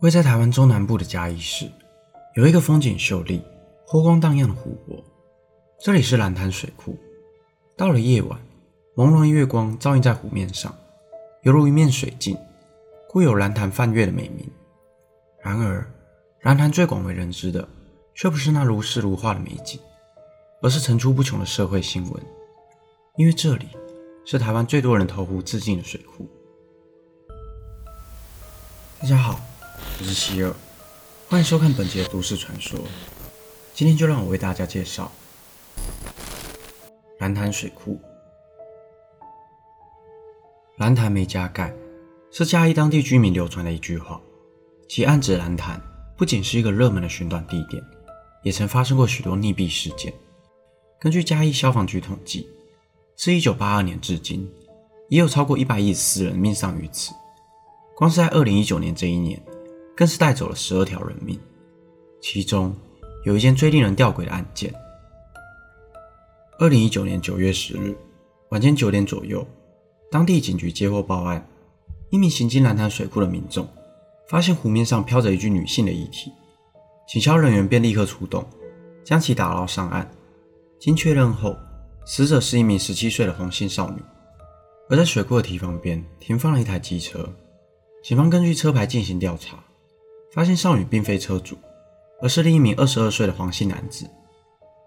位在台湾中南部的嘉义市，有一个风景秀丽、波光荡漾的湖泊，这里是蓝潭水库。到了夜晚，朦胧的月光照映在湖面上，犹如一面水镜，故有“蓝潭泛月”的美名。然而，蓝潭最广为人知的，却不是那如诗如画的美景，而是层出不穷的社会新闻。因为这里是台湾最多人投湖自尽的水库。大家好，我是希尔，欢迎收看本节的都市传说。今天就让我为大家介绍蓝潭水库。蓝潭没加盖，是嘉义当地居民流传的一句话，其暗指蓝潭不仅是一个热门的寻短地点，也曾发生过许多溺毙事件。根据嘉义消防局统计。自一九八二年至今，也有超过一百一十四人命丧于此。光是在二零一九年这一年，更是带走了十二条人命。其中有一件最令人吊诡的案件。二零一九年九月十日晚间九点左右，当地警局接获报案，一名行经蓝潭水库的民众发现湖面上漂着一具女性的遗体，警消人员便立刻出动，将其打捞上岸。经确认后。死者是一名十七岁的黄姓少女，而在水库的堤防边停放了一台机车。警方根据车牌进行调查，发现少女并非车主，而是另一名二十二岁的黄姓男子。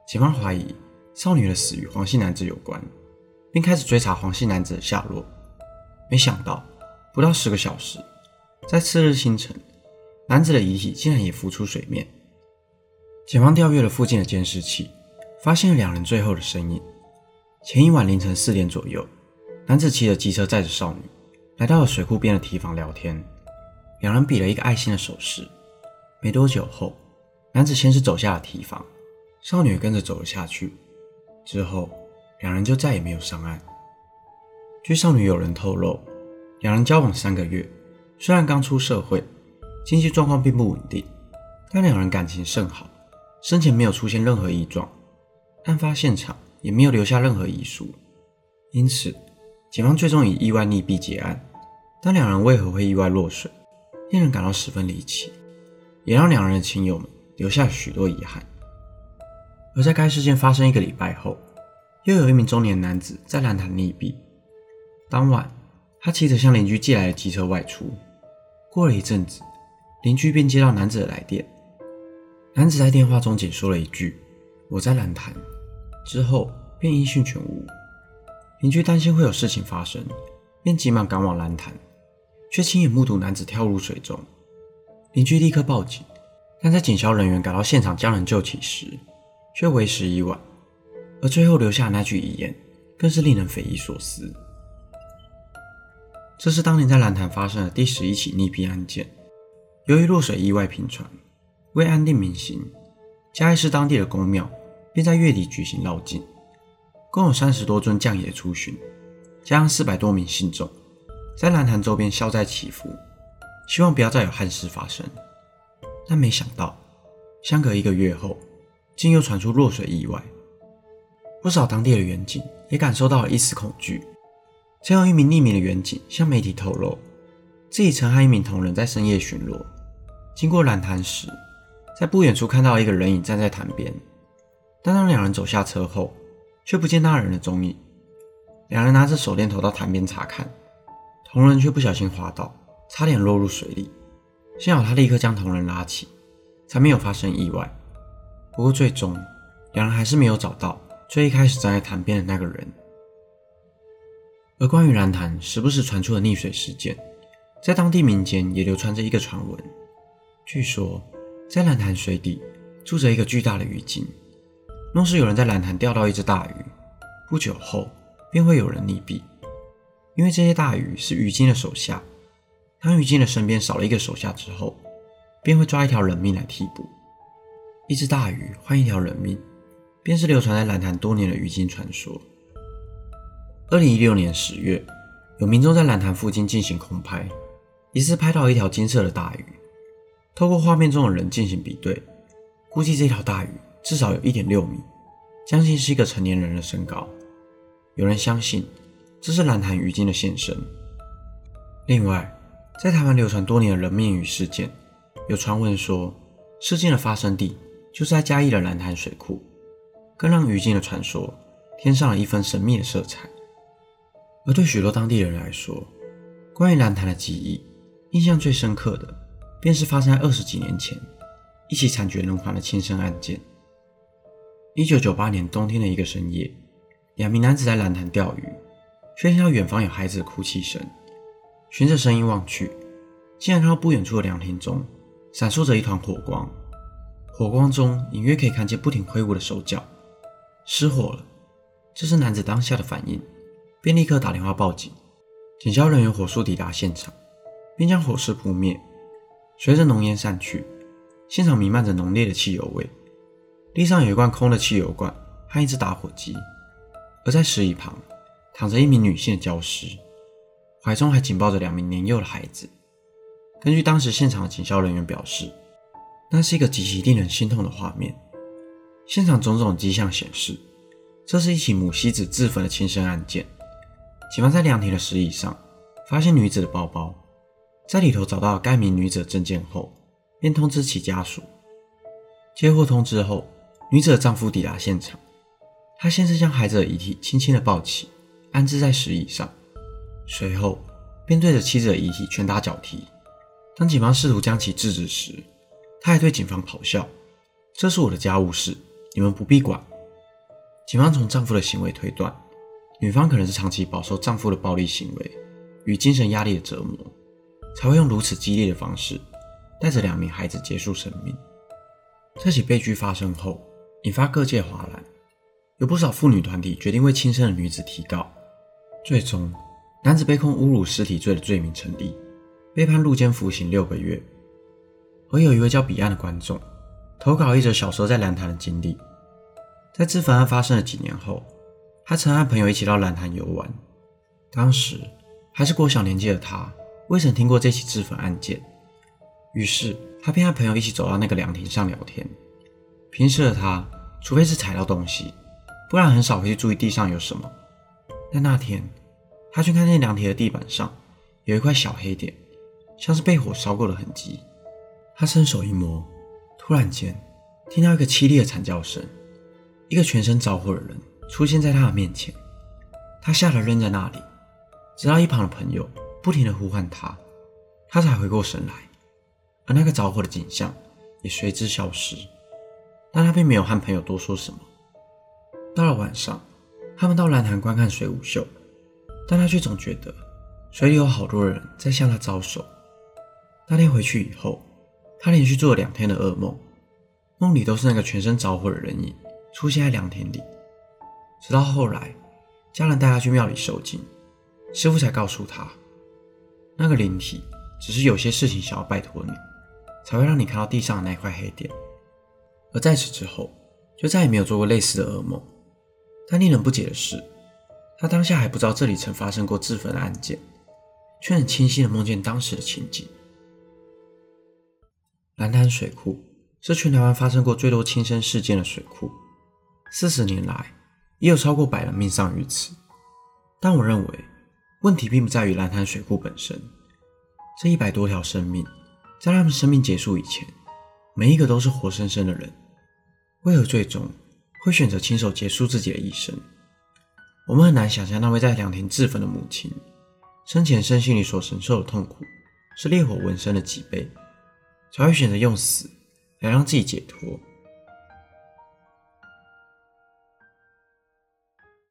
警方怀疑少女的死与黄姓男子有关，并开始追查黄姓男子的下落。没想到，不到十个小时，在次日清晨，男子的遗体竟然也浮出水面。警方调阅了附近的监视器，发现了两人最后的身影。前一晚凌晨四点左右，男子骑着机车载着少女来到了水库边的堤防聊天，两人比了一个爱心的手势。没多久后，男子先是走下了堤防，少女跟着走了下去。之后，两人就再也没有上岸。据少女友人透露，两人交往三个月，虽然刚出社会，经济状况并不稳定，但两人感情甚好，生前没有出现任何异状。案发现场。也没有留下任何遗书，因此，警方最终以意外溺毙结案。但两人为何会意外落水，令人感到十分离奇，也让两人的亲友们留下许多遗憾。而在该事件发生一个礼拜后，又有一名中年男子在蓝潭溺毙。当晚，他骑着向邻居借来的机车外出。过了一阵子，邻居便接到男子的来电。男子在电话中仅说了一句：“我在蓝潭。”之后便音讯全无，邻居担心会有事情发生，便急忙赶往蓝潭，却亲眼目睹男子跳入水中。邻居立刻报警，但在警消人员赶到现场将人救起时，却为时已晚。而最后留下那句遗言，更是令人匪夷所思。这是当年在蓝潭发生的第十一起溺毙案件。由于落水意外频传，为安定民心，嘉义市当地的公庙。便在月底举行绕境，共有三十多尊将爷出巡，加上四百多名信众，在蓝潭周边消灾祈福，希望不要再有憾事发生。但没想到，相隔一个月后，竟又传出落水意外。不少当地的远警也感受到了一丝恐惧。曾有一名匿名的远警向媒体透露，自己曾和一名同仁在深夜巡逻，经过蓝潭时，在不远处看到一个人影站在潭边。但当两人走下车后，却不见那人的踪影。两人拿着手电筒到潭边查看，同仁却不小心滑倒，差点落入水里。幸好他立刻将同仁拉起，才没有发生意外。不过最终，两人还是没有找到最一开始站在潭边的那个人。而关于蓝潭时不时传出的溺水事件，在当地民间也流传着一个传闻：据说在蓝潭水底住着一个巨大的鱼精。若是有人在蓝潭钓到一只大鱼，不久后便会有人溺毙，因为这些大鱼是鱼精的手下。当鱼精的身边少了一个手下之后，便会抓一条人命来替补。一只大鱼换一条人命，便是流传在蓝潭多年的鱼精传说。二零一六年十月，有民众在蓝潭附近进行空拍，疑似拍到一条金色的大鱼。透过画面中的人进行比对，估计这条大鱼。至少有一点六米，将近是一个成年人的身高。有人相信这是蓝潭鱼精的现身。另外，在台湾流传多年的人面鱼事件，有传闻说，事件的发生地就是在嘉义的蓝潭水库，更让鱼精的传说添上了一分神秘的色彩。而对许多当地人来说，关于蓝潭的记忆，印象最深刻的，便是发生在二十几年前一起惨绝人寰的轻生案件。一九九八年冬天的一个深夜，两名男子在蓝潭钓鱼，却听到远方有孩子的哭泣声。循着声音望去，竟然看到不远处的凉亭中闪烁着一团火光，火光中隐约可以看见不停挥舞的手脚。失火了，这是男子当下的反应。便立刻打电话报警，警消人员火速抵达现场，并将火势扑灭。随着浓烟散去，现场弥漫着浓烈的汽油味。地上有一罐空的汽油罐和一只打火机，而在石椅旁躺着一名女性的焦尸，怀中还紧抱着两名年幼的孩子。根据当时现场的警校人员表示，那是一个极其令人心痛的画面。现场种种迹象显示，这是一起母妻子自焚的轻生案件。警方在凉亭的石椅上发现女子的包包，在里头找到了该名女子的证件后，便通知其家属。接获通知后，女子的丈夫抵达现场，他先是将孩子的遗体轻轻的抱起，安置在石椅上，随后便对着妻子的遗体拳打脚踢。当警方试图将其制止时，他还对警方咆哮：“这是我的家务事，你们不必管。”警方从丈夫的行为推断。女方可能是长期饱受丈夫的暴力行为与精神压力的折磨，才会用如此激烈的方式带着两名孩子结束生命。这起悲剧发生后，引发各界哗然，有不少妇女团体决定为轻生的女子提告。最终，男子被控侮辱尸体罪的罪名成立，被判入监服刑六个月。而有一位叫彼岸的观众投稿一则小时候在蓝潭的经历，在自焚案发生的几年后。他曾和朋友一起到蓝潭游玩，当时还是国小年纪的他，未曾听过这起自焚案件，于是他便和朋友一起走到那个凉亭上聊天。平时的他，除非是踩到东西，不然很少会去注意地上有什么。但那天，他却看见凉亭的地板上有一块小黑点，像是被火烧过的痕迹。他伸手一摸，突然间听到一个凄厉的惨叫声，一个全身着火的人。出现在他的面前，他吓得愣在那里，直到一旁的朋友不停地呼唤他，他才回过神来，而那个着火的景象也随之消失。但他并没有和朋友多说什么。到了晚上，他们到蓝潭观看水舞秀，但他却总觉得水里有好多人在向他招手。那天回去以后，他连续做了两天的噩梦，梦里都是那个全身着火的人影出现在凉亭里。直到后来，家人带他去庙里受惊，师傅才告诉他，那个灵体只是有些事情想要拜托你，才会让你看到地上的那块黑点。而在此之后，就再也没有做过类似的噩梦。但令人不解的是，他当下还不知道这里曾发生过自焚的案件，却很清晰的梦见当时的情景。蓝潭水库是全台湾发生过最多轻生事件的水库，四十年来。也有超过百人命丧于此，但我认为问题并不在于蓝潭水库本身。这一百多条生命，在他们生命结束以前，每一个都是活生生的人，为何最终会选择亲手结束自己的一生？我们很难想象那位在凉亭自焚的母亲，生前身心里所承受的痛苦是烈火纹身的几倍，才会选择用死来让自己解脱。